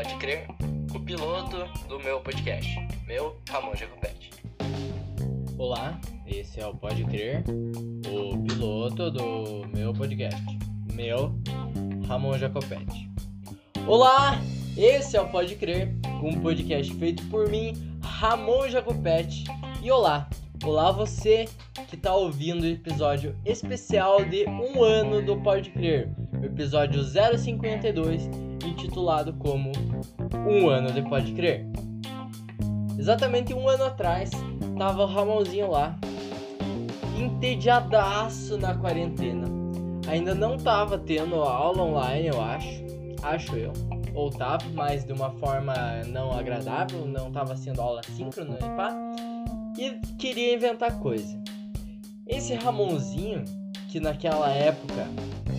Pode Crer, o piloto do meu podcast, meu Ramon Jacopete. Olá, esse é o Pode Crer, o piloto do meu podcast, meu Ramon Jacopete. Olá, esse é o Pode Crer, um podcast feito por mim, Ramon Jacopete. E olá, olá você que está ouvindo o episódio especial de um ano do Pode Crer, episódio 052, intitulado como Um Ano de Pode Crer. Exatamente um ano atrás, tava o Ramonzinho lá, entediadaço na quarentena. Ainda não tava tendo aula online, eu acho, acho eu. Ou tava, mas de uma forma não agradável, não tava sendo aula síncrona e pá. E queria inventar coisa. Esse Ramonzinho, que naquela época,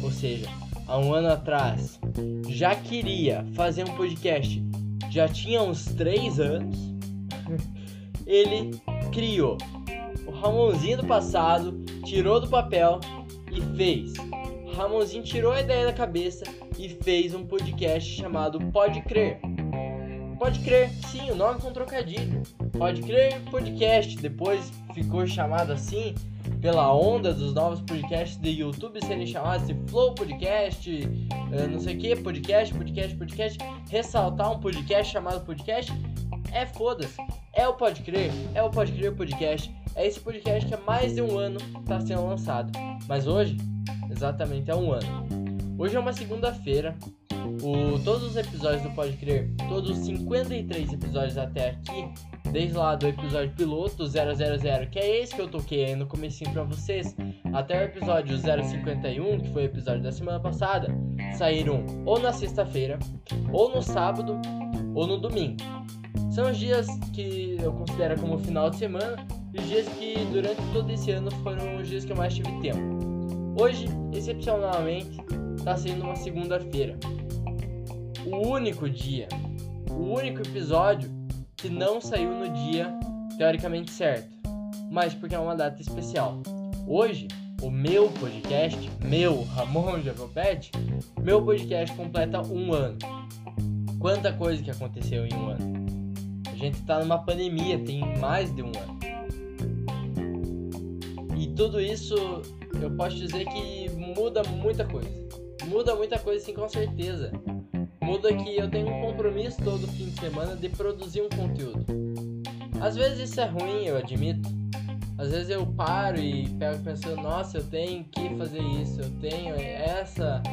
ou seja, há um ano atrás, já queria fazer um podcast, já tinha uns 3 anos, ele criou. O Ramonzinho do passado tirou do papel e fez. Ramonzinho tirou a ideia da cabeça e fez um podcast chamado Pode Crer. Pode crer, sim, o nome com trocadilho. Pode crer podcast, depois ficou chamado assim pela onda dos novos podcasts de YouTube serem chamados de Flow Podcast, uh, não sei o que, podcast, podcast, podcast. Ressaltar um podcast chamado podcast é foda-se. É o Pode Crer, é o Pode Crer Podcast. É esse podcast que há mais de um ano está sendo lançado. Mas hoje, exatamente há um ano. Hoje é uma segunda-feira. Todos os episódios do Pode Crer, todos os 53 episódios até aqui, desde lá do episódio piloto 000, que é esse que eu toquei aí no comecinho pra vocês, até o episódio 051, que foi o episódio da semana passada, saíram ou na sexta-feira, ou no sábado, ou no domingo. São os dias que eu considero como final de semana e os dias que durante todo esse ano foram os dias que eu mais tive tempo. Hoje, excepcionalmente, está sendo uma segunda-feira. O único dia, o único episódio que não saiu no dia teoricamente certo, mas porque é uma data especial. Hoje, o meu podcast, meu Ramon Jacopete, meu podcast completa um ano. Quanta coisa que aconteceu em um ano. A gente tá numa pandemia, tem mais de um ano. E tudo isso eu posso dizer que muda muita coisa. Muda muita coisa, sim, com certeza. Muda que eu tenho um compromisso todo fim de semana de produzir um conteúdo. Às vezes isso é ruim, eu admito. Às vezes eu paro e pego pensando, nossa, eu tenho que fazer isso, eu tenho essa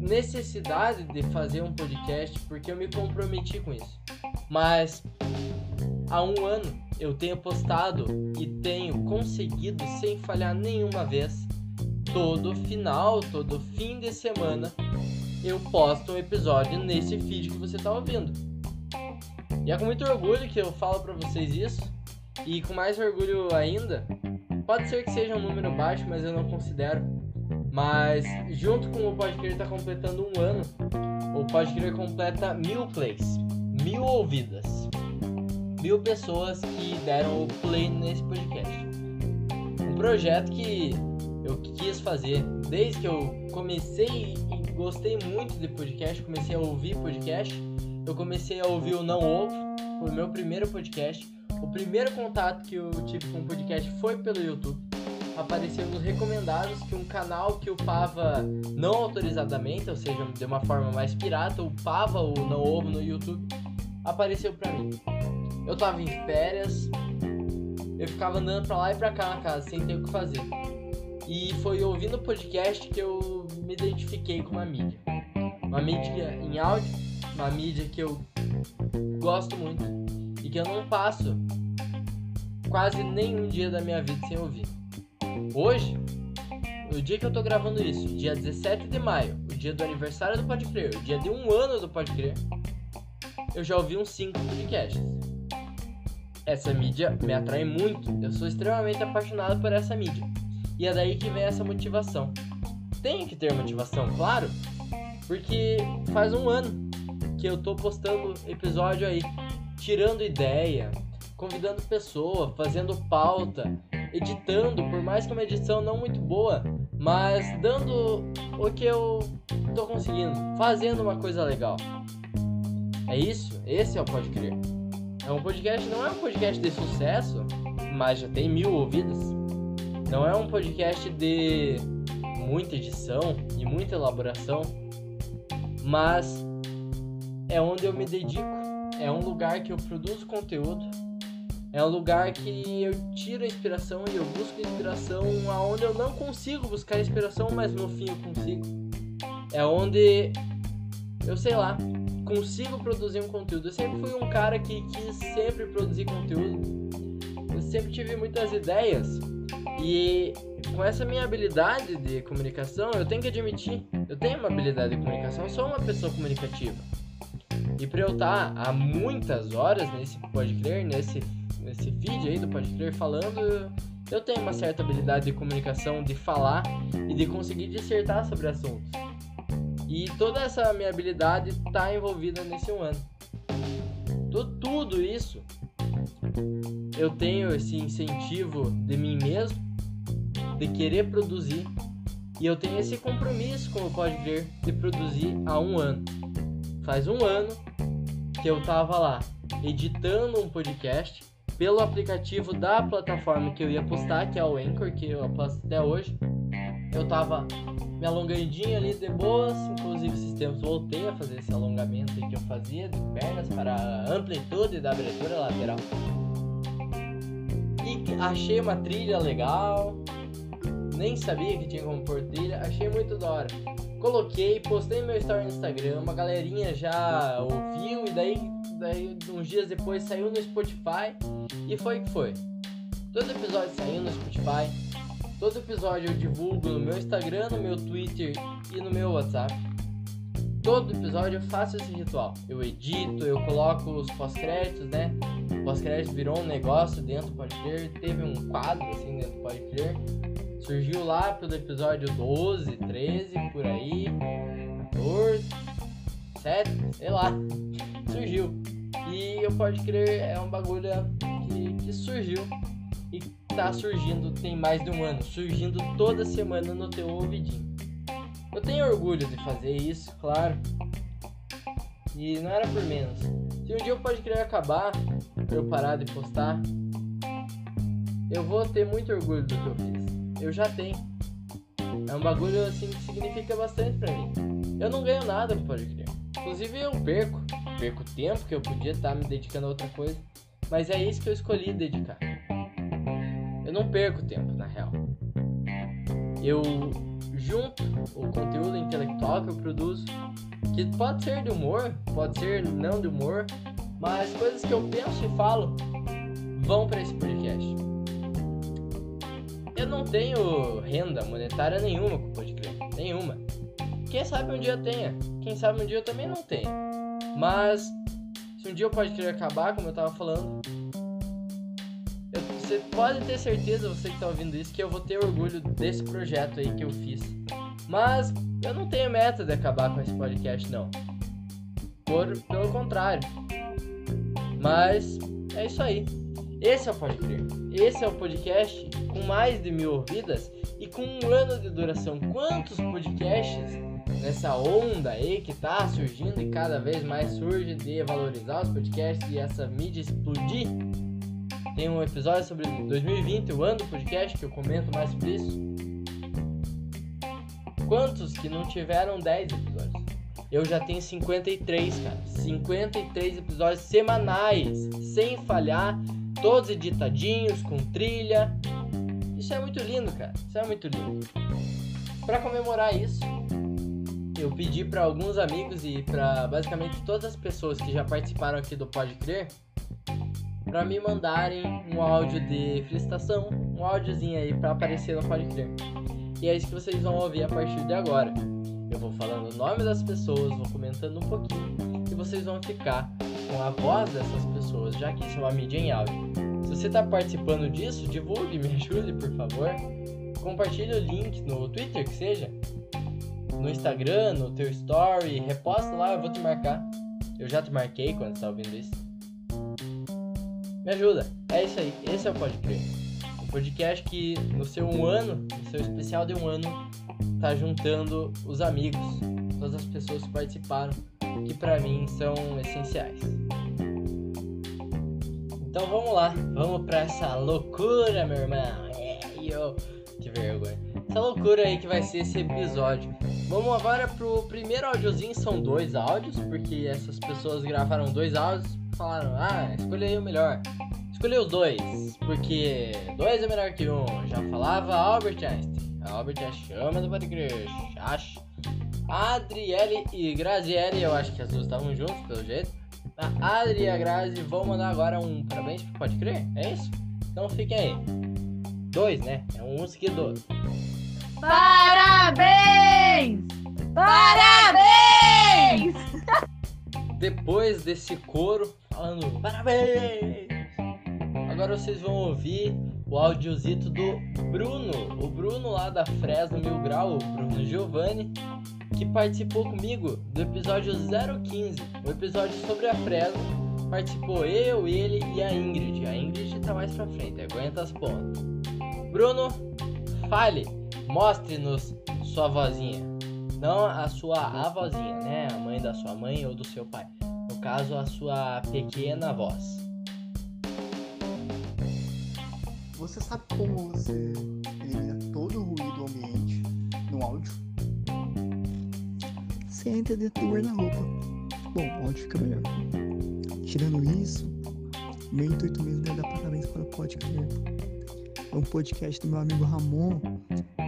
necessidade de fazer um podcast porque eu me comprometi com isso. Mas há um ano eu tenho postado e tenho conseguido sem falhar nenhuma vez. Todo final, todo fim de semana eu posto um episódio nesse feed que você está ouvindo. E é com muito orgulho que eu falo para vocês isso. E com mais orgulho ainda, pode ser que seja um número baixo, mas eu não considero. Mas junto com o Podcrer está completando um ano, o Podcrer completa mil plays, mil ouvidas, mil pessoas que deram o play nesse podcast. Um projeto que eu quis fazer desde que eu comecei gostei muito de podcast, comecei a ouvir podcast. Eu comecei a ouvir o Não Ovo, foi o meu primeiro podcast. O primeiro contato que eu tive com o podcast foi pelo YouTube. Apareceu nos recomendados que um canal que upava não autorizadamente, ou seja, de uma forma mais pirata, upava o Não Ovo no YouTube, apareceu pra mim. Eu tava em férias, eu ficava andando pra lá e pra cá na casa, sem ter o que fazer. E foi ouvindo o podcast que eu me identifiquei com uma mídia. Uma mídia em áudio, uma mídia que eu gosto muito e que eu não passo quase nenhum dia da minha vida sem ouvir. Hoje, o dia que eu tô gravando isso, dia 17 de maio, o dia do aniversário do Pode Crer, o dia de um ano do Pode Crer, eu já ouvi uns 5 podcasts. Essa mídia me atrai muito, eu sou extremamente apaixonado por essa mídia. E é daí que vem essa motivação. Tenho que ter motivação, claro, porque faz um ano que eu tô postando episódio aí, tirando ideia, convidando pessoa, fazendo pauta, editando, por mais que uma edição não muito boa, mas dando o que eu tô conseguindo, fazendo uma coisa legal. É isso, esse é o Pode Crer. É um podcast, não é um podcast de sucesso, mas já tem mil ouvidas. Não é um podcast de muita edição e muita elaboração, mas é onde eu me dedico. É um lugar que eu produzo conteúdo. É um lugar que eu tiro a inspiração e eu busco inspiração aonde eu não consigo buscar inspiração, mas no fim eu consigo. É onde eu sei lá, consigo produzir um conteúdo. Eu sempre fui um cara que quis sempre produzir conteúdo. Sempre tive muitas ideias e com essa minha habilidade de comunicação, eu tenho que admitir, eu tenho uma habilidade de comunicação, sou uma pessoa comunicativa. E pra eu estar há muitas horas nesse Pode Crer, nesse, nesse feed aí do Pode Crer falando, eu tenho uma certa habilidade de comunicação, de falar e de conseguir dissertar sobre assuntos. E toda essa minha habilidade está envolvida nesse um ano. Tudo isso eu tenho esse incentivo de mim mesmo, de querer produzir, e eu tenho esse compromisso, como pode ver, de produzir há um ano. Faz um ano que eu tava lá editando um podcast pelo aplicativo da plataforma que eu ia postar, que é o Anchor, que eu posto até hoje. Eu tava me alongandinho ali de boas, inclusive esses tempos voltei a fazer esse alongamento que eu fazia de pernas para a amplitude da abertura lateral. E achei uma trilha legal, nem sabia que tinha como pôr trilha, achei muito da hora. Coloquei, postei meu story no Instagram, uma galerinha já ouviu e daí, daí uns dias depois saiu no Spotify e foi que foi. Todo episódio saiu no Spotify, todo episódio eu divulgo no meu Instagram, no meu Twitter e no meu WhatsApp. Todo episódio eu faço esse ritual. Eu edito, eu coloco os pós-créditos, né? Pós-créditos virou um negócio dentro do Pode Crer, teve um quadro assim dentro do Pode Crer Surgiu lá pelo episódio 12, 13, por aí. 14, 7, sei lá. Surgiu. E eu pode crer, é um bagulho que, que surgiu e tá surgindo tem mais de um ano, surgindo toda semana no teu ouvidinho. Eu tenho orgulho de fazer isso, claro. E não era por menos. Se um dia eu pode querer acabar, eu parar de postar, eu vou ter muito orgulho do que eu fiz eu já tenho. É um bagulho assim que significa bastante pra mim. Eu não ganho nada com Pode Crer. Inclusive eu perco. Perco tempo que eu podia estar me dedicando a outra coisa. Mas é isso que eu escolhi dedicar. Eu não perco tempo, na real. Eu junto o conteúdo intelectual que eu produzo, que pode ser de humor, pode ser não de humor, mas coisas que eu penso e falo vão para esse podcast eu não tenho renda monetária nenhuma com o Pode Crer. Nenhuma. Quem sabe um dia eu tenha. Quem sabe um dia eu também não tenha. Mas, se um dia o Pode Crer acabar, como eu tava falando, você pode ter certeza, você que tá ouvindo isso, que eu vou ter orgulho desse projeto aí que eu fiz. Mas, eu não tenho meta de acabar com esse podcast, não. Por, pelo contrário. Mas, é isso aí. Esse é o Pode Crer. Esse é o podcast com mais de mil ouvidas e com um ano de duração. Quantos podcasts nessa onda aí que tá surgindo e cada vez mais surge de valorizar os podcasts e essa mídia explodir? Tem um episódio sobre 2020, o ano do podcast, que eu comento mais sobre isso. Quantos que não tiveram 10 episódios? Eu já tenho 53, cara. 53 episódios semanais, sem falhar todos editadinhos, com trilha. Isso é muito lindo, cara. Isso é muito lindo. Para comemorar isso, eu pedi para alguns amigos e para basicamente todas as pessoas que já participaram aqui do Pode Crer para me mandarem um áudio de felicitação, um áudiozinho aí para aparecer no Pode Crer. E é isso que vocês vão ouvir a partir de agora. Eu vou falando o nome das pessoas, vou comentando um pouquinho e vocês vão ficar com a voz dessas pessoas, já que isso é uma mídia em áudio. Se você está participando disso, divulgue, me ajude, por favor. Compartilhe o link no Twitter, que seja, no Instagram, no teu story, reposta lá, eu vou te marcar. Eu já te marquei quando está ouvindo isso. Me ajuda. É isso aí. Esse é o Pode Crer. Um podcast que no seu um ano, no seu especial de um ano, tá juntando os amigos, todas as pessoas que participaram que para mim são essenciais. Então vamos lá, vamos para essa loucura, meu irmão. É, eu, que vergonha. Essa loucura aí que vai ser esse episódio. Vamos agora pro primeiro áudiozinho, são dois áudios, porque essas pessoas gravaram dois áudios, falaram, ah, escolha aí o melhor. Escolhi os dois, porque dois é melhor que um. Já falava Albert Einstein. Albert é chama do podcast. Acho. Adriele e Graziele, eu acho que as duas estavam juntas, pelo jeito. A Adri e a Grazi vão mandar agora um parabéns, pode crer? É isso? Então fiquem aí. Dois, né? É um seguidor. Parabéns! Parabéns! Depois desse coro falando parabéns, agora vocês vão ouvir o audiozito do Bruno, o Bruno lá da Fresno Mil Grau, o Bruno Giovanni, que participou comigo do episódio 015, o episódio sobre a Fresno. Participou eu, ele e a Ingrid. A Ingrid tá mais pra frente, aguenta as pontas. Bruno, fale, mostre-nos sua vozinha. Não a sua avózinha, né? A mãe da sua mãe ou do seu pai. No caso, a sua pequena voz. Você sabe como você elimina todo o ruído do ambiente no áudio? Você entra dentro do guarda-roupa. Bom, áudio fica melhor. Tirando isso, meu intuito mesmo é dar parabéns para o podcast. É um podcast do meu amigo Ramon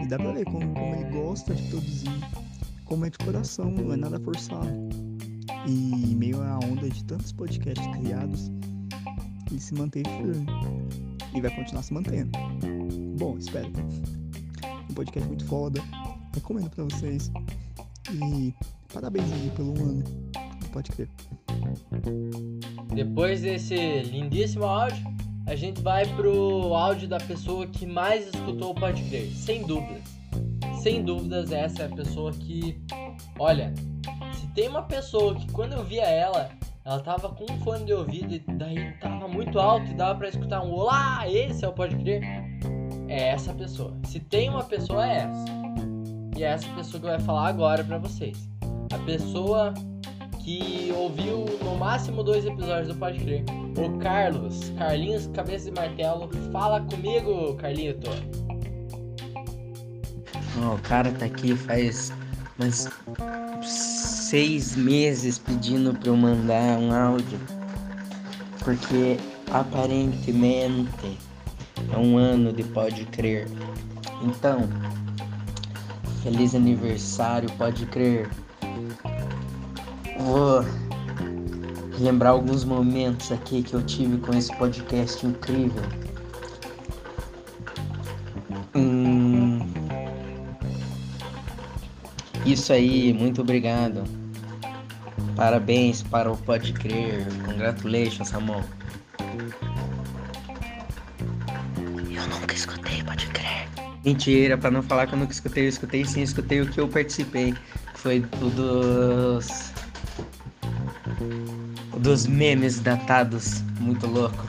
e dá pra ver como, como ele gosta de produzir, como é de coração, não é nada forçado. E em meio à onda de tantos podcasts criados, ele se mantém firme e vai continuar se mantendo. Bom, espero. Um podcast muito foda. Recomendo pra vocês. E parabéns aí pelo ano. Pode crer. Depois desse lindíssimo áudio, a gente vai pro áudio da pessoa que mais escutou o Pode Crer, sem dúvidas. Sem dúvidas, essa é a pessoa que. Olha, se tem uma pessoa que quando eu via ela, ela tava com um fone de ouvido e daí tava muito alto e dava para escutar um Olá, esse é o Pode Crer. É essa pessoa. Se tem uma pessoa, é essa. E é essa pessoa que vai falar agora para vocês. A pessoa que ouviu no máximo dois episódios do Pode Crer. O Carlos, Carlinhos Cabeça de Martelo. Fala comigo, Carlito. Ó, o cara tá aqui faz umas seis meses pedindo pra eu mandar um áudio. Porque aparentemente é um ano de Pode Crer. Então, feliz aniversário, Pode Crer. Vou lembrar alguns momentos aqui que eu tive com esse podcast incrível. Isso aí, muito obrigado. Parabéns para o Pode Crer. Congratulations, Ramon. Eu nunca escutei, pode crer. Mentira, para não falar que eu nunca escutei, eu escutei sim, escutei o que eu participei. Foi o dos. dos memes datados, muito louco.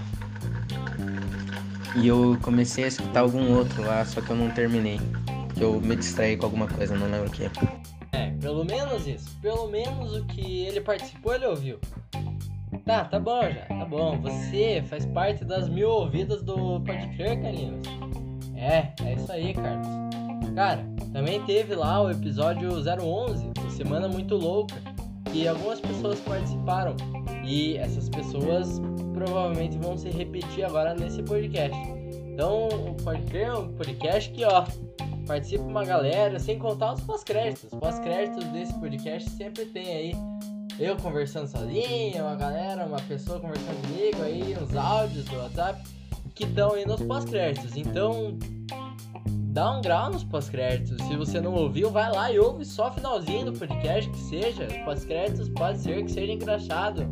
E eu comecei a escutar algum outro lá, só que eu não terminei. Eu me distraí com alguma coisa, não lembro o que. Menos isso. Pelo menos o que ele participou, ele ouviu. Tá, tá bom já, tá bom. Você faz parte das mil ouvidas do Pode Crer, Carlinhos. É, é isso aí, Carlos. Cara, também teve lá o episódio 011, o Semana Muito Louca, que algumas pessoas participaram. E essas pessoas provavelmente vão se repetir agora nesse podcast. Então, o Pode Crer é um podcast que, ó, participa uma galera, sem contar os pós-créditos. Os pós-créditos desse podcast sempre tem aí eu conversando sozinho, uma galera, uma pessoa conversando comigo aí, uns áudios do WhatsApp que estão aí nos pós-créditos. Então, dá um grau nos pós-créditos. Se você não ouviu, vai lá e ouve só finalzinho do podcast, que seja. Os pós-créditos pode ser que seja engraxado,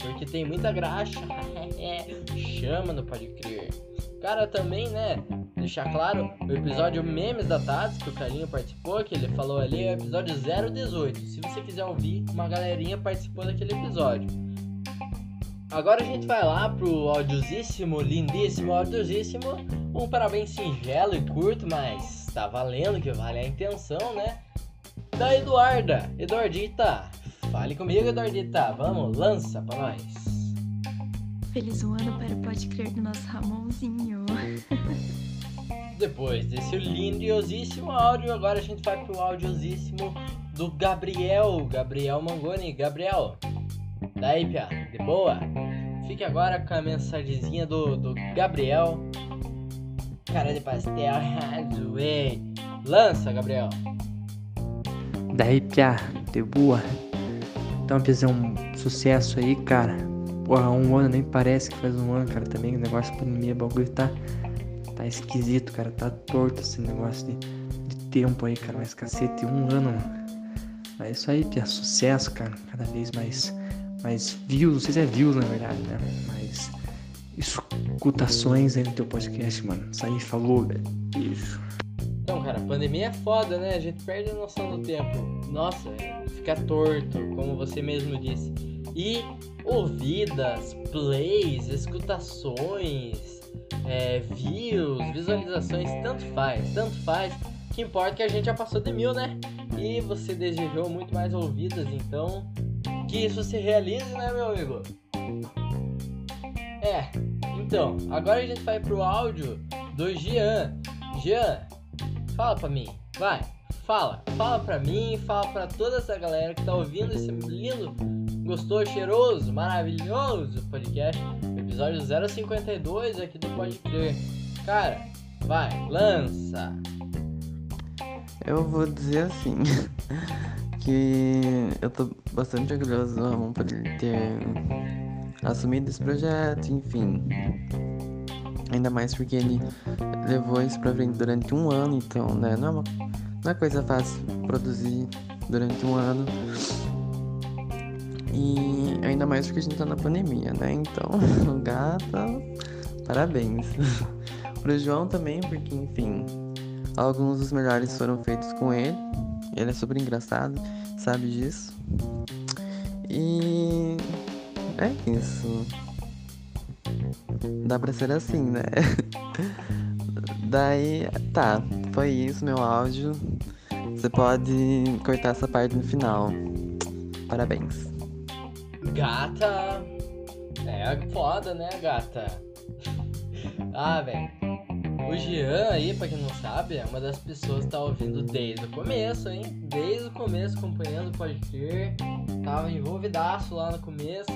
porque tem muita graxa. Chama no Pode Crer. Cara, também, né? Deixar claro, o episódio Memes Datados, que o Carlinho participou, que ele falou ali, é o episódio 018. Se você quiser ouvir, uma galerinha participou daquele episódio. Agora a gente vai lá pro audiosíssimo, lindíssimo, audiosíssimo. Um parabéns singelo e curto, mas tá valendo, que vale a intenção, né? Da Eduarda. Eduardita, Fale comigo, Eduardita. Vamos, lança pra nós. Feliz um ano para o Pode Crer do nosso Ramonzinho. Depois desse lindiosíssimo áudio, agora a gente vai pro audiosíssimo do Gabriel. Gabriel Mangoni. Gabriel, daí, Pia, de boa? Fique agora com a mensagenzinha do, do Gabriel. Cara de pastel. Lança, Gabriel. Daí, Pia, de boa. Então, Piazão, um sucesso aí, cara. Porra, um ano nem parece que faz um ano, cara. Também o negócio de pandemia, bagulho tá, tá esquisito, cara. Tá torto esse negócio de, de tempo aí, cara. Mas cacete, um ano, mano. Mas é isso aí, Pia, sucesso, cara. Cada vez mais, mais views, não sei se é views na verdade, né? Mas escutações aí no teu podcast, mano. Isso aí falou, velho. Beijo. Então, cara, pandemia é foda, né? A gente perde a noção do tempo. Nossa, fica torto, como você mesmo disse. E ouvidas, plays, escutações, é, views, visualizações, tanto faz, tanto faz. O que importa é que a gente já passou de mil, né? E você desejou muito mais ouvidas, então que isso se realize, né, meu amigo? É, então, agora a gente vai pro áudio do Jean. Jean, fala pra mim, vai, fala, fala pra mim, fala pra toda essa galera que tá ouvindo esse lindo, gostoso, cheiroso, maravilhoso podcast, episódio 052 aqui do Pode Crer. Cara, vai, lança! Eu vou dizer assim, que eu tô bastante orgulhoso do Ramon por ele ter assumido esse projeto, enfim. Ainda mais porque ele levou isso pra frente durante um ano, então, né? Não é, uma, não é coisa fácil produzir durante um ano. E ainda mais porque a gente tá na pandemia, né? Então, gata, parabéns. Pro João também, porque, enfim, alguns dos melhores foram feitos com ele. Ele é super engraçado, sabe disso. E é isso. Dá pra ser assim, né? Daí, tá, foi isso meu áudio. Você pode cortar essa parte no final. Parabéns. Gata! É foda, né, gata? ah, velho. O Jean aí, pra quem não sabe, é uma das pessoas que tá ouvindo desde o começo, hein? Desde o começo, acompanhando o Pode Crer. Tava envolvidaço lá no começo.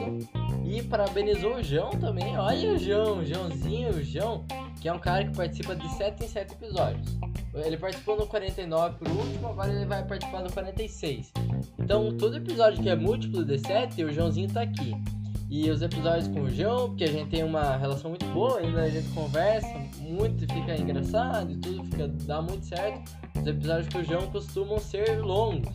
E parabenizou o João também. Olha o João, o Joãozinho, o João, que é um cara que participa de 7 em 7 episódios. Ele participou no 49 por último, agora ele vai participar no 46. Então, todo episódio que é múltiplo de 7, o Joãozinho tá aqui. E os episódios com o João, porque a gente tem uma relação muito boa, ainda a gente conversa muito, fica engraçado e tudo, fica, dá muito certo. Os episódios com o João costumam ser longos.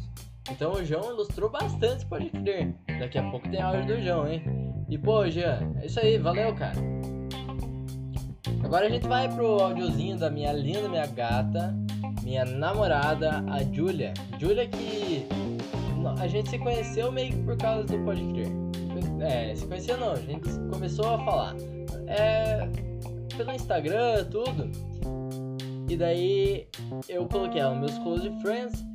Então o João ilustrou bastante, pode crer. Daqui a pouco tem áudio do João, hein? E pô, Jean, é isso aí, valeu, cara. Agora a gente vai pro áudiozinho da minha linda, minha gata, minha namorada, a Julia. Julia que a gente se conheceu meio que por causa do Pode Crer. É, se conheceu não, a gente começou a falar. É, pelo Instagram, tudo. E daí eu coloquei ela nos meus close friends.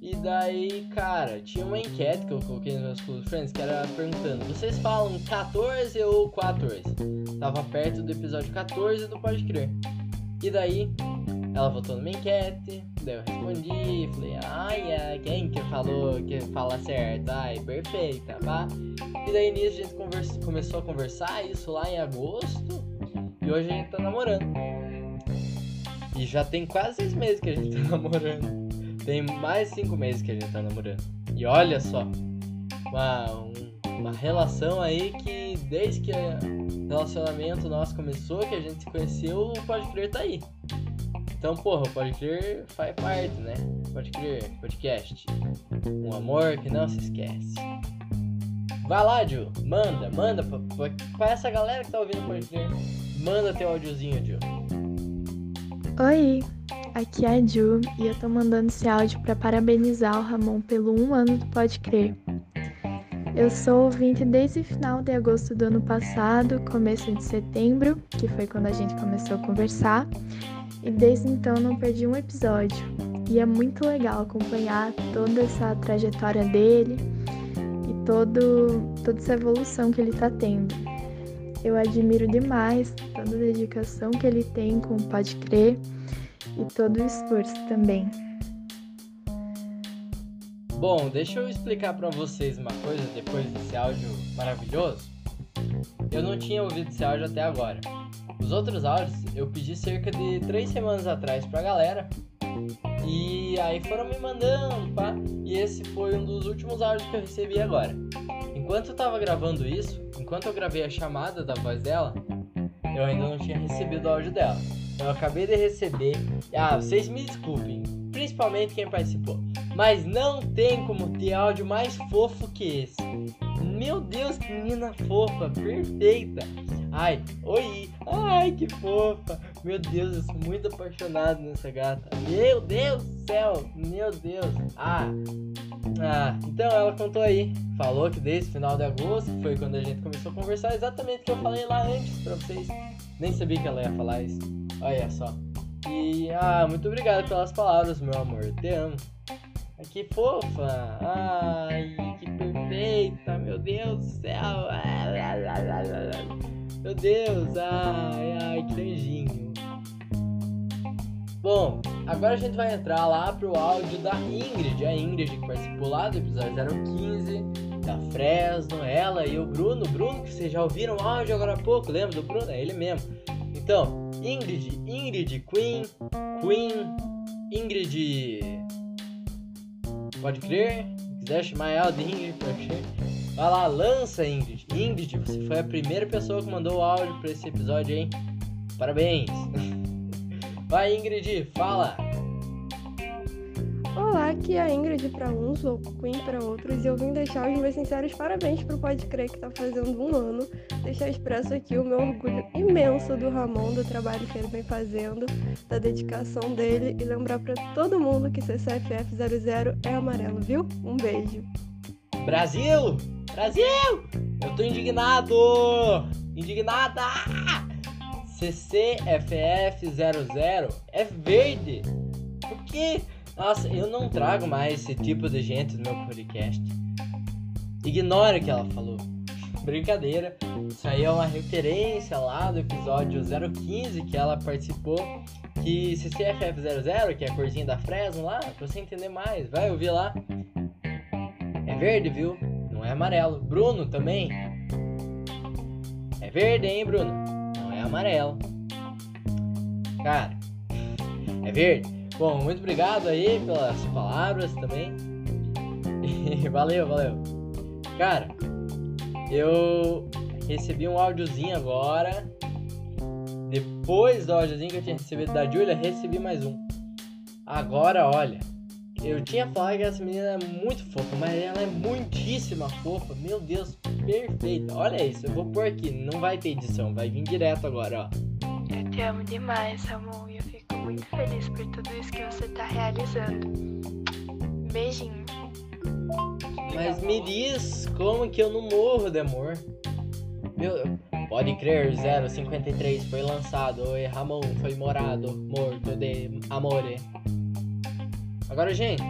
E daí, cara, tinha uma enquete que eu coloquei nos meus close friends que era perguntando: vocês falam 14 ou 14? Tava perto do episódio 14 do Pode Crer. E daí, ela votou numa enquete, daí eu respondi, falei, ai, é, quem que falou que fala certo? Ai, perfeita, pá. E daí nisso a gente conversa, começou a conversar isso lá em agosto, e hoje a gente tá namorando. E já tem quase seis meses que a gente tá namorando. Tem mais cinco meses que a gente tá namorando. E olha só, uma, um, uma relação aí que desde que o relacionamento nosso começou, que a gente se conheceu, o Pode Crer tá aí. Então, porra, Pode Crer faz parte, né? Pode Crer, podcast. Um amor que não se esquece. Vai lá, Ju, manda, manda pra, pra essa galera que tá ouvindo o Pode Crer. Manda teu áudiozinho, Ju. Oi, aqui é a Ju e eu tô mandando esse áudio para parabenizar o Ramon pelo um ano do Pode Crer. Eu sou ouvinte desde o final de agosto do ano passado, começo de setembro, que foi quando a gente começou a conversar, e desde então não perdi um episódio. E é muito legal acompanhar toda essa trajetória dele todo, toda essa evolução que ele está tendo. Eu admiro demais toda a dedicação que ele tem com o Pode Crer e todo o esforço também. Bom, deixa eu explicar para vocês uma coisa depois desse áudio maravilhoso. Eu não tinha ouvido esse áudio até agora. Os outros áudios eu pedi cerca de três semanas atrás pra galera. E aí foram me mandando, pá. E esse foi um dos últimos áudios que eu recebi agora. Enquanto eu tava gravando isso, enquanto eu gravei a chamada da voz dela, eu ainda não tinha recebido o áudio dela. Eu acabei de receber. Ah, vocês me desculpem, principalmente quem participou. Mas não tem como ter áudio mais fofo que esse. Meu Deus, que menina fofa, perfeita. Ai, oi, ai, que fofa. Meu Deus, eu sou muito apaixonado nessa gata. Meu Deus do céu, meu Deus. Ah, ah, então ela contou aí. Falou que desde o final de agosto, foi quando a gente começou a conversar, exatamente o que eu falei lá antes pra vocês. Nem sabia que ela ia falar isso. Olha só. E, ah, muito obrigado pelas palavras, meu amor. Te amo. Que fofa! Ai, perfeita! Meu Deus do céu! Meu Deus! Ai, ai, que anjinho! Bom, agora a gente vai entrar lá pro áudio da Ingrid, a Ingrid que participou lá do episódio 015, da Fresno, ela e o Bruno, Bruno, que vocês já ouviram o áudio agora há pouco, lembra do Bruno? É ele mesmo. Então, Ingrid, Ingrid Queen, Queen, Ingrid Pode crer. Se quiser chamar ela de Ingrid, crer. Vai lá, lança Ingrid. Ingrid, você foi a primeira pessoa que mandou o áudio pra esse episódio, hein? Parabéns. Vai, Ingrid, fala. Olá, aqui é a Ingrid para uns, ou Queen para outros, e eu vim deixar os meus sinceros parabéns pro Pode Crer que tá fazendo um ano. Deixar expresso aqui o meu orgulho imenso do Ramon, do trabalho que ele vem fazendo, da dedicação dele, e lembrar para todo mundo que CCFF00 é amarelo, viu? Um beijo. Brasil! Brasil! Eu tô indignado! Indignada! CCFF00 é verde! Por quê? Nossa, eu não trago mais esse tipo de gente no meu podcast. Ignora o que ela falou. Brincadeira. Isso aí é uma referência lá do episódio 015 que ela participou. Que CCFF00, que é a corzinha da Fresno lá, pra você entender mais, vai ouvir lá. É verde, viu? Não é amarelo. Bruno também. É verde, hein, Bruno? Não é amarelo. Cara, é verde. Bom, muito obrigado aí pelas palavras também. valeu, valeu. Cara, eu recebi um áudiozinho agora. Depois do áudiozinho que eu tinha recebido da Julia, recebi mais um. Agora, olha, eu tinha falado que essa menina é muito fofa, mas ela é muitíssima fofa. Meu Deus, perfeita. Olha isso, eu vou pôr aqui, não vai ter edição, vai vir direto agora, ó. Eu te amo demais, amor muito feliz por tudo isso que você tá realizando. Beijinho. Mas me diz como que eu não morro de amor. Meu, pode crer, 053 foi lançado, Oi, Ramon foi morado, morto de amore. Agora, gente,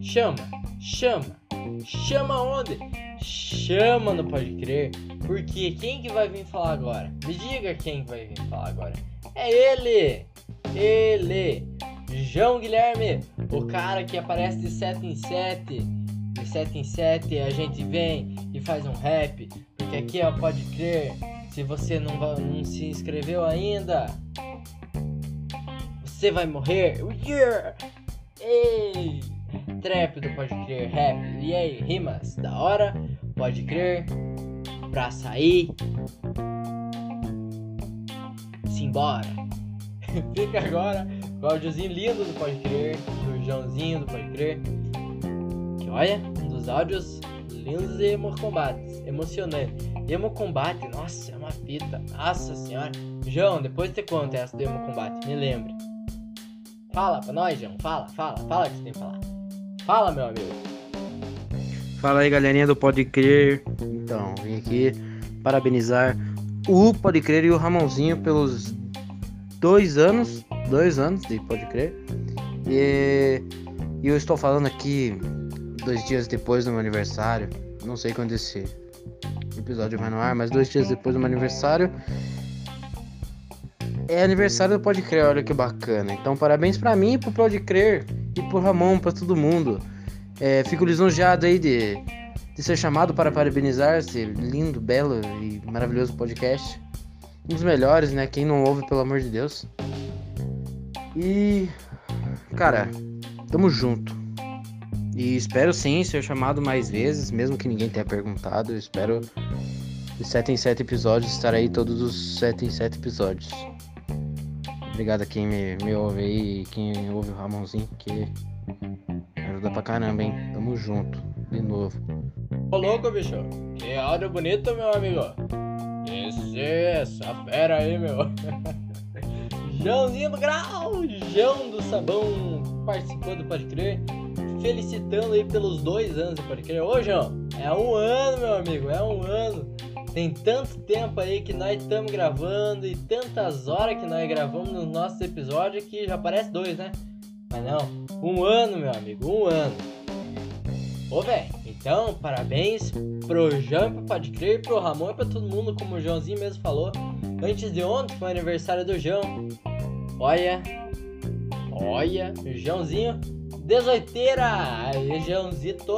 chama, chama, chama onde? Chama no Pode Crer, porque quem que vai vir falar agora? Me diga quem vai vir falar agora. É ele! Ele, João Guilherme, o cara que aparece de 7 em 7. De 7 em 7 a gente vem e faz um rap, porque aqui ó, pode crer, se você não, não se inscreveu ainda, você vai morrer. Yeah! Ei! Trap do Pode Crer Rap. E aí, rimas da hora? Pode crer. Pra sair. Simbora. Fica agora com o áudiozinho lindo do Pode Crer, do Joãozinho do Pode Crer. Que olha, um dos áudios lindos e emocombates, emocionante. Emocombate, nossa, é uma fita, nossa senhora. João, depois te conto essa do Emocombate, me lembre. Fala pra nós, João, fala, fala, fala o que você tem que falar. Fala, meu amigo. Fala aí, galerinha do Pode Crer. Então, vim aqui parabenizar o Pode Crer e o Ramonzinho pelos dois anos, dois anos, pode crer. E, e eu estou falando aqui dois dias depois do meu aniversário, não sei quando esse episódio vai no ar, mas dois dias depois do meu aniversário. É aniversário do Pode Crer, olha que bacana. Então, parabéns pra mim, pro Pode Crer e pro Ramon, pra todo mundo. É, fico lisonjeado aí de, de ser chamado para parabenizar esse lindo, belo e maravilhoso podcast. Um dos melhores, né? Quem não ouve, pelo amor de Deus. E. Cara, tamo junto. E espero sim ser chamado mais vezes, mesmo que ninguém tenha perguntado. Eu espero de 7 em 7 episódios estar aí todos os 7 em 7 episódios. Obrigado a quem me, me ouve aí e quem ouve o Ramonzinho, que ajuda pra caramba, hein? Tamo junto, de novo. Ô louco, bicho. Que áudio bonito, meu amigo. Esse, essa fera aí, meu. Joãozinho do Grau, João do Sabão, participou do Pode Crer. Felicitando aí pelos dois anos do Pode Crer. Ô, João, é um ano, meu amigo, é um ano. Tem tanto tempo aí que nós estamos gravando e tantas horas que nós gravamos nos nossos episódios que já parece dois, né? Mas não, um ano, meu amigo, um ano. Ô, velho, então, parabéns pro pro Pode Crer, pro Ramon e pra todo mundo, como o Joãozinho mesmo falou. Antes de ontem foi aniversário do João. Olha, olha, Joãozinho, dezoiteira, Joãozito,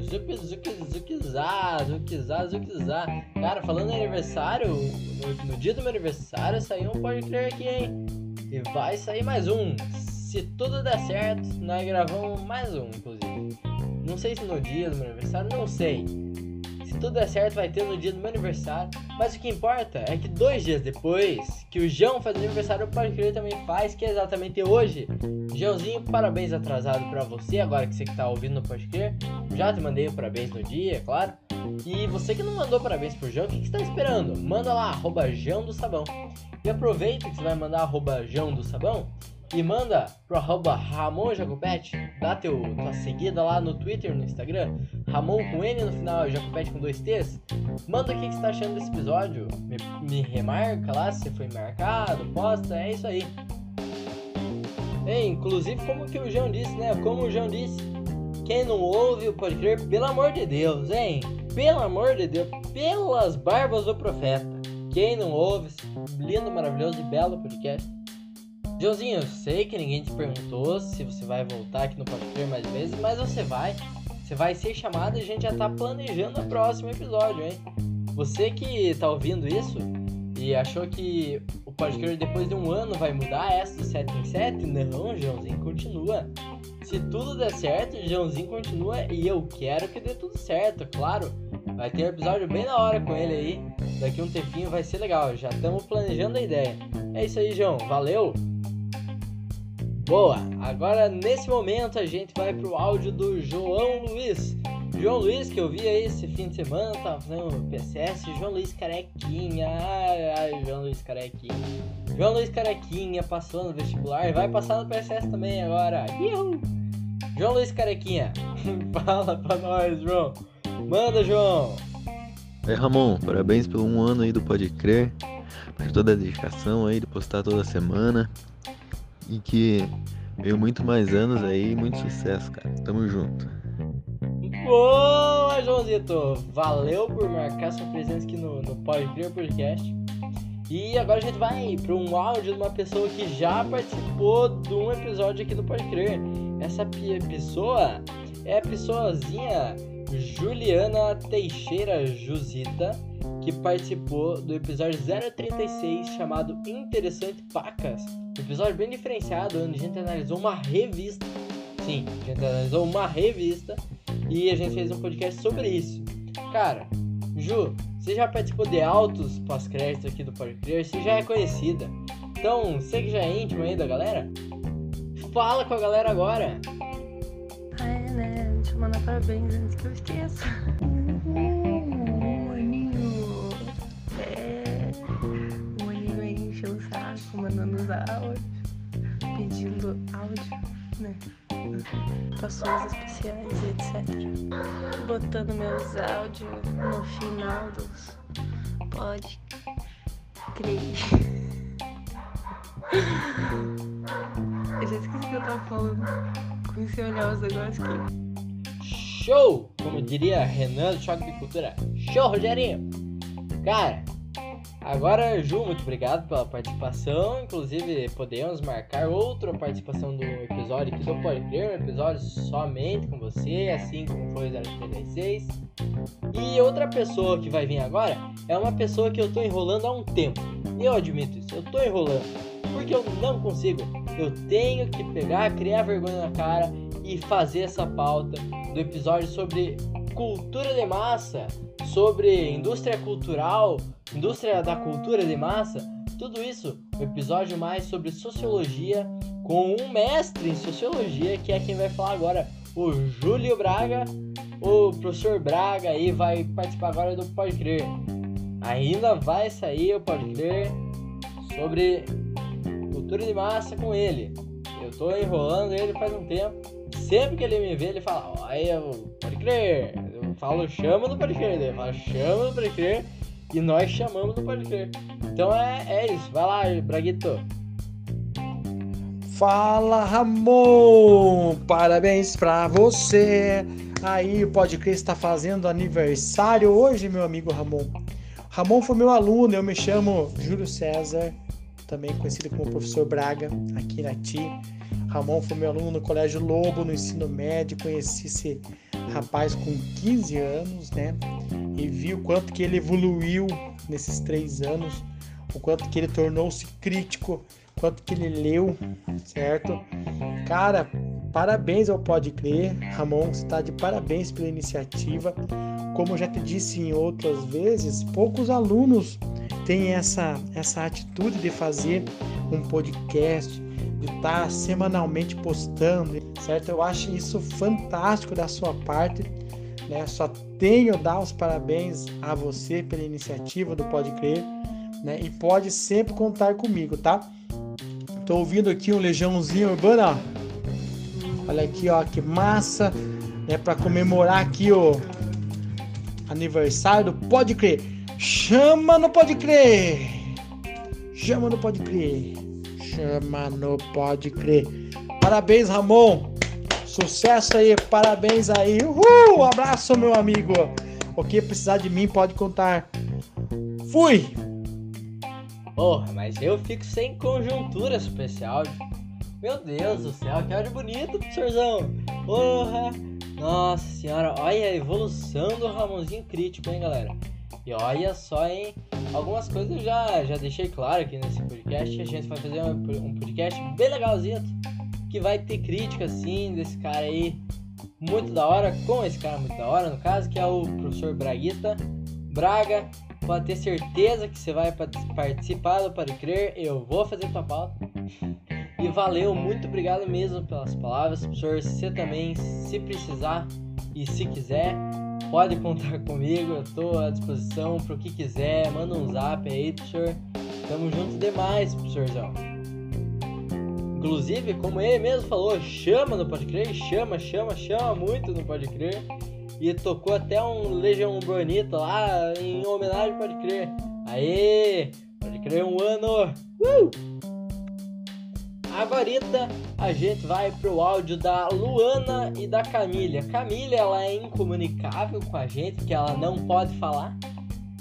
zuc, zuc, zuquizá, zuquizá, zuquizá. Cara, falando em aniversário, no, no dia do meu aniversário saiu um Pode Crer aqui, hein? E vai sair mais um. Se tudo der certo, nós gravamos mais um, inclusive. Não sei se no dia do meu aniversário, não sei. Se tudo der certo, vai ter no dia do meu aniversário. Mas o que importa é que dois dias depois, que o João faz aniversário, o Pode Crer também faz, que é exatamente hoje. Joãozinho, parabéns atrasado pra você, agora que você que tá ouvindo no Pode Crer. Já te mandei parabéns no dia, é claro. E você que não mandou parabéns pro João, o que, que você tá esperando? Manda lá, arroba João do Sabão. E aproveita que você vai mandar arroba João do Sabão e manda pro arroba Ramon Jacopete, dá teu, tua seguida lá no Twitter no Instagram, Ramon com N no final, Jacopete com dois T's. Manda o que, que você tá achando desse episódio, me, me remarca lá se foi marcado, posta, é isso aí. É, inclusive como que o João disse, né? Como o João disse, quem não ouve o pode crer, pelo amor de Deus, hein? Pelo amor de Deus, pelas barbas do profeta. Quem não ouve esse lindo, maravilhoso e belo podcast. Joãozinho, eu sei que ninguém te perguntou se você vai voltar aqui no Crer mais vezes, mas você vai. Você vai ser chamado e a gente já tá planejando o próximo episódio, hein? Você que tá ouvindo isso e achou que o Pode Crer depois de um ano vai mudar essa do 7 em 7, não, Joãozinho, continua. Se tudo der certo, Joãozinho continua e eu quero que dê tudo certo, claro. Vai ter um episódio bem na hora com ele aí. Daqui um tempinho vai ser legal. Já estamos planejando a ideia. É isso aí, João. Valeu! Boa! Agora nesse momento a gente vai pro áudio do João Luiz. João Luiz, que eu vi aí esse fim de semana, tava fazendo PCS, João Luiz Carequinha, ai, ai, João Luiz Carequinha. João Luiz Carequinha passou no vestibular e vai passar no PCS também agora. Iu! João Luiz Carequinha, fala pra nós, João. Manda, João! Aí, Ramon, parabéns pelo um ano aí do Pode Crer, por toda a dedicação aí de postar toda semana e que veio muito mais anos aí e muito sucesso, cara. Tamo junto. Boa, Joãozito! Valeu por marcar sua presença aqui no, no Pode Crer Podcast. E agora a gente vai para um áudio de uma pessoa que já participou de um episódio aqui do Pode Crer. Essa pessoa é a pessoazinha Juliana Teixeira Jusita, que participou do episódio 036 chamado Interessante Pacas. Um episódio bem diferenciado, onde a gente analisou uma revista. Sim, a gente analisou uma revista e a gente fez um podcast sobre isso. Cara, Ju, você já participou de altos pós-créditos aqui do podcast, você já é conhecida. Então, você que já é íntimo aí da galera, fala com a galera agora. Mandar parabéns antes que eu esqueça. Uhul, maninho. É. O maninho aí encheu o saco, mandando os áudios, pedindo áudio, né? Participações especiais, etc. Botando meus áudios no final dos pode crer. Eu já esqueci o que eu tava falando. Comecei a olhar os negócios aqui. Show! como diria Renan do Choque de Cultura. Show, Rogerinho! Cara, agora, Ju, muito obrigado pela participação. Inclusive, podemos marcar outra participação do episódio aqui do Pode Crer, um episódio somente com você, assim como foi o 036. E outra pessoa que vai vir agora é uma pessoa que eu tô enrolando há um tempo. Eu admito isso, eu tô enrolando. Porque eu não consigo. Eu tenho que pegar, criar vergonha na cara e fazer essa pauta do episódio sobre cultura de massa, sobre indústria cultural, indústria da cultura de massa, tudo isso, um episódio mais sobre sociologia com um mestre em sociologia que é quem vai falar agora, o Júlio Braga. O professor Braga aí vai participar agora do Pode Crer. Ainda vai sair o Pode Crer sobre cultura de massa com ele. Eu tô enrolando ele faz um tempo. Sempre que ele me vê, ele fala, olha, pode crer. Eu falo, chama do pode crer. Ele fala, chama do pode crer. E nós chamamos do pode crer. Então é, é isso. Vai lá, Braguito. Fala, Ramon! Parabéns pra você! Aí, o Pode Crer está fazendo aniversário hoje, meu amigo Ramon. Ramon foi meu aluno, eu me chamo Júlio César, também conhecido como professor Braga, aqui na TI. Ramon foi meu aluno no Colégio Lobo, no ensino médio, conheci esse rapaz com 15 anos, né? E vi o quanto que ele evoluiu nesses três anos, o quanto que ele tornou-se crítico, quanto que ele leu, certo? Cara, parabéns ao Pode Crer, Ramon, está de parabéns pela iniciativa. Como já te disse em outras vezes, poucos alunos têm essa, essa atitude de fazer um podcast, de estar tá semanalmente postando, certo? Eu acho isso fantástico da sua parte, né? Só tenho dar os parabéns a você pela iniciativa do Pode Crer, né? E pode sempre contar comigo, tá? Tô ouvindo aqui um Legiãozinho Urbana, ó. Olha aqui, ó, que massa, né? Para comemorar aqui o aniversário do Pode Crer. Chama no Pode Crer! Chama no Pode Crer! Chama no Pode Crer! Parabéns, Ramon! Sucesso aí, parabéns aí! Uhul! Abraço, meu amigo! O que precisar de mim pode contar. Fui! Porra, mas eu fico sem conjuntura especial. Meu Deus do céu, que áudio bonito, professorzão! Porra! Nossa senhora, olha a evolução do Ramonzinho crítico, hein, galera? E olha só, hein? Algumas coisas eu já, já deixei claro aqui nesse podcast. A gente vai fazer um, um podcast bem legalzinho. Que vai ter crítica, assim, desse cara aí. Muito da hora, com esse cara muito da hora, no caso, que é o professor Braguita. Braga, pode ter certeza que você vai participar do Pode Crer. Eu vou fazer tua pauta. E valeu, muito obrigado mesmo pelas palavras, professor. Você também, se precisar e se quiser, pode contar comigo. Eu estou à disposição para o que quiser. Manda um zap aí, professor. Tamo junto demais, professorzão. Inclusive, como ele mesmo falou, chama no Pode Crer, chama, chama, chama muito no Pode Crer. E tocou até um Legião Bonito lá em homenagem Pode Crer. Aê! Pode Crer um ano! Uh! Agora a gente vai pro áudio da Luana e da Camila. Camila ela é incomunicável com a gente, porque ela não pode falar,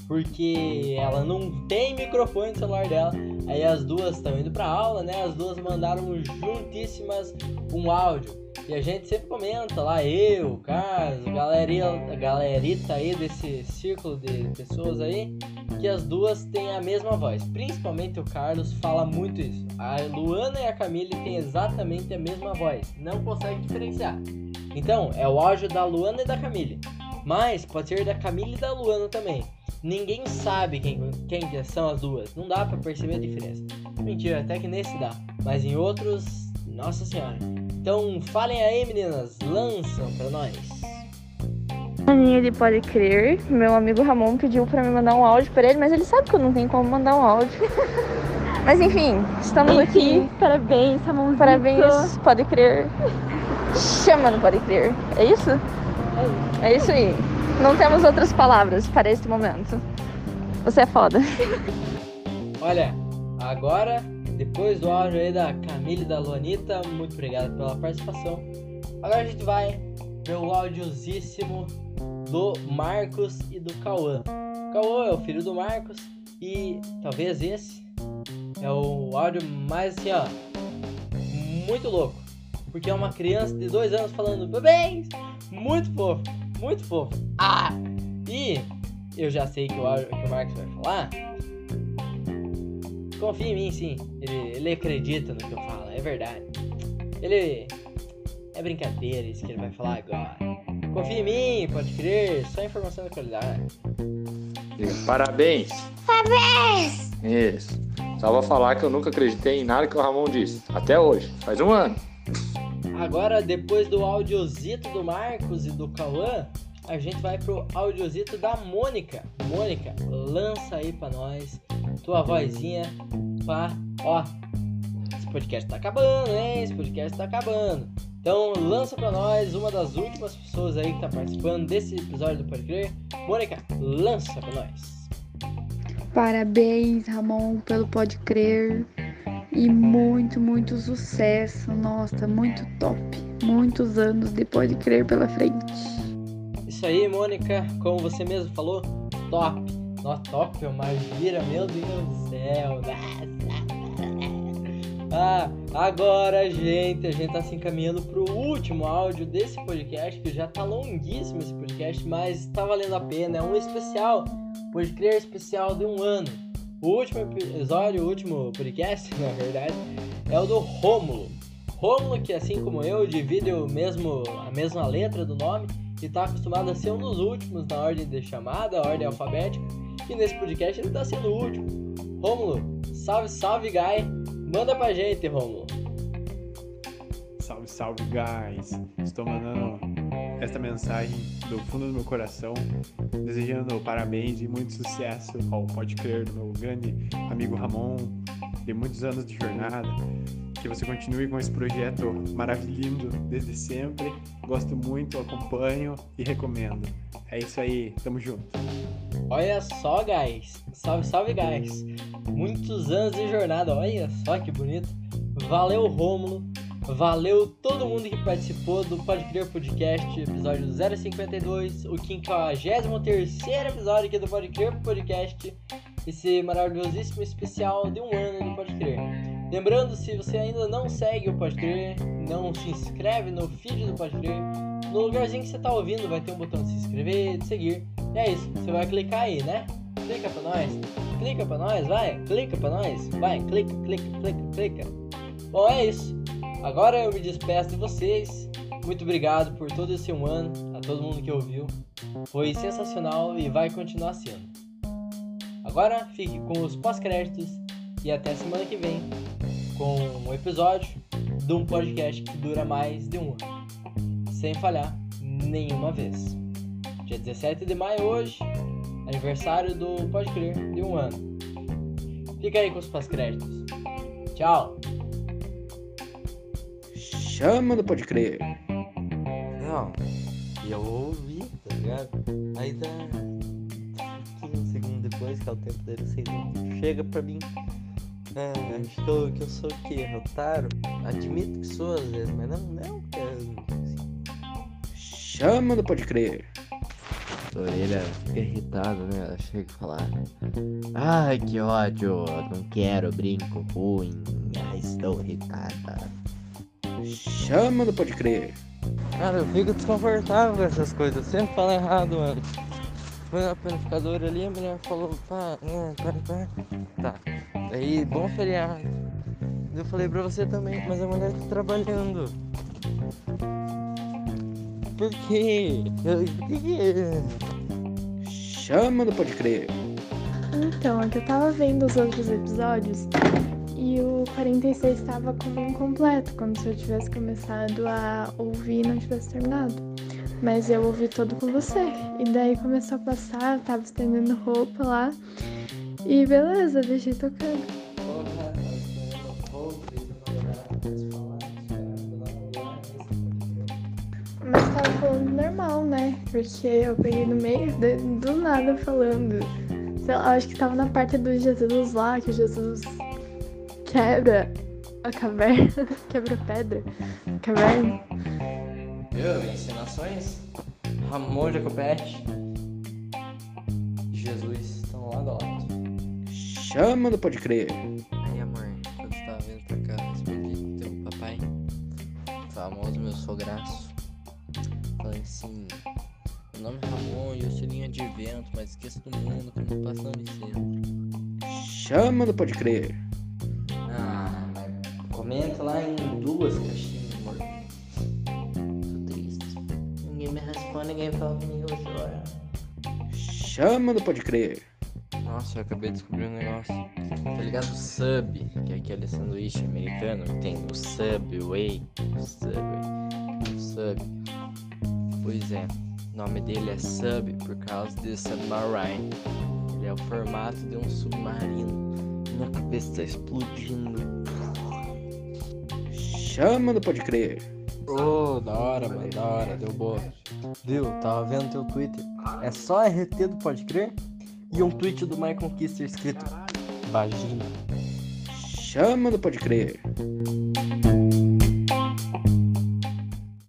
porque ela não tem microfone no celular dela. Aí as duas estão indo pra aula, né? As duas mandaram juntíssimas um áudio. E a gente sempre comenta lá, eu, Carlos, a galerita aí desse círculo de pessoas aí, que as duas têm a mesma voz. Principalmente o Carlos fala muito isso. A Luana e a Camille têm exatamente a mesma voz, não consegue diferenciar. Então, é o áudio da Luana e da Camille. Mas pode ser da Camille e da Luana também. Ninguém sabe quem, quem são as duas. Não dá para perceber a diferença. Mentira, até que nesse dá. Mas em outros, nossa senhora. Então falem aí, meninas. Lançam pra nós. Aninha ele pode crer. Meu amigo Ramon pediu para me mandar um áudio para ele, mas ele sabe que eu não tenho como mandar um áudio. mas enfim, estamos enfim, aqui. Parabéns, Ramon. Parabéns, pode crer. Chama no pode crer. É isso? É isso. É isso aí. Não temos outras palavras para este momento. Você é foda. Olha, agora, depois do áudio aí da Camille e da Luanita, muito obrigado pela participação. Agora a gente vai ver o áudiosíssimo do Marcos e do Cauã. Cauã é o filho do Marcos e talvez esse é o áudio mais assim, ó, muito louco. Porque é uma criança de dois anos falando bebês, muito fofo, muito fofo. Ah! E eu já sei que o, áudio, que o Marcos vai falar. Confia em mim, sim. Ele, ele acredita no que eu falo, é verdade. Ele. É brincadeira isso que ele vai falar agora. Confia em mim, pode crer, só informação de qualidade. Parabéns! Parabéns! Isso. Só vou falar que eu nunca acreditei em nada que o Ramon disse. Até hoje. Faz um ano. Agora, depois do audiozito do Marcos e do Cauã, a gente vai pro audiozito da Mônica. Mônica, lança aí pra nós tua vozinha pra. Ó, esse podcast tá acabando, hein? Esse podcast tá acabando. Então lança pra nós uma das últimas pessoas aí que tá participando desse episódio do Pode Crer. Mônica, lança pra nós. Parabéns, Ramon, pelo Pode Crer. E muito, muito sucesso. Nossa, muito top. Muitos anos de Pode Crer pela frente. Isso aí, Mônica, como você mesmo falou, top. Nó top, é uma gira, meu Deus do céu. Ah, agora, gente, a gente tá se encaminhando pro último áudio desse podcast, que já tá longuíssimo esse podcast, mas tá valendo a pena. É um especial, pode crer especial de um ano. O último episódio, o último podcast, na verdade, é o do Rômulo. Rômulo, que assim como eu, divide o mesmo, a mesma letra do nome e tá acostumado a ser um dos últimos na ordem de chamada, ordem alfabética. E nesse podcast ele tá sendo o último. Rômulo, salve, salve, guy! Manda pra gente, Rômulo. Salve, salve, guys! Estou mandando esta mensagem do fundo do meu coração, desejando parabéns e muito sucesso ao Pode Crer do meu grande amigo Ramon, de muitos anos de jornada. Que você continue com esse projeto maravilhoso desde sempre. Gosto muito, acompanho e recomendo. É isso aí, tamo junto. Olha só, guys. Salve, salve, guys. Muitos anos de jornada, olha só que bonito. Valeu, Rômulo. Valeu todo mundo que participou do Pode Crer Podcast, episódio 052, o 53 episódio aqui do Pode Crer Podcast, esse maravilhosíssimo especial de um ano do Pode Crer. Lembrando, se você ainda não segue o Pode Crer, não se inscreve no feed do Pode Crer, no lugarzinho que você tá ouvindo vai ter um botão de se inscrever, de seguir. E é isso, você vai clicar aí, né? Clica pra nós, clica pra nós, vai, clica pra nós, vai, clica, clica, clica, clica. Bom, é isso. Agora eu me despeço de vocês. Muito obrigado por todo esse um ano, a todo mundo que ouviu. Foi sensacional e vai continuar sendo. Agora fique com os pós-créditos e até semana que vem com um episódio de um podcast que dura mais de um ano, sem falhar nenhuma vez. Dia 17 de maio hoje, aniversário do Pode Crer de um ano. Fica aí com os pós-créditos. Tchau! Chama do Pode Crer. Não, eu ouvi, tá ligado? Aí dá 15 segundos depois, que é o tempo dele sei lá, chega pra mim. É, acho que eu, que eu sou o quê? Otário? Admito que sou às vezes, mas não, não, cara. Chama do Pode Crer. A orelha fica irritada, né? Ela chega e fala: Ai, que ódio, não quero brinco ruim, ai, estou irritada. Chama do Pode Crer. Cara, eu fico desconfortável com essas coisas. Eu sempre falo errado, mano. Foi na panificadora ali, a mulher falou, pá, é, pá, pá. Tá. Aí, bom feriado. Eu falei pra você também, mas a mulher tá trabalhando. Por quê? Eu- Por quê? Chama do Pode Crer. Então, é que eu tava vendo os outros episódios e o 46 estava como incompleto, como se eu tivesse começado a ouvir e não tivesse terminado. Mas eu ouvi todo com você. E daí começou a passar, eu tava estendendo roupa lá. E beleza, deixei tocando. Mas tava falando normal, né? Porque eu peguei no meio de- do nada falando. Sei lá, acho que tava na parte do Jesus lá, que Jesus quebra a caverna, quebra pedra, caverna. Eu, encenações? Ramon Jacopete. Jesus, estão lado a lado. Chama do Pode Crer. Aí, amor, quando você tava vindo pra cá, respondi pro teu papai, famoso meu sograço, falando assim: Meu nome é Ramon e eu sou linha de vento, mas esqueça do mundo que eu não passo nome cedo. Chama do Pode Crer. Ah, mas comenta lá em duas caixinhas, ninguém fala comigo hora. Chama do Pode Crer. Nossa, eu acabei de descobrir um negócio. Tá ligado? O Sub, que é aquele sanduíche americano que tem o Subway. O Subway. O Sub. Pois é, o nome dele é Sub por causa de Submarine. Ele é o formato de um submarino. Minha cabeça tá explodindo. Chama do Pode Crer. Ô, da hora, mano, da hora, deu boa. Viu? Tava vendo teu Twitter. É só RT do Pode Crer e um tweet do Michael Kister escrito Vagina. Chama do Pode Crer.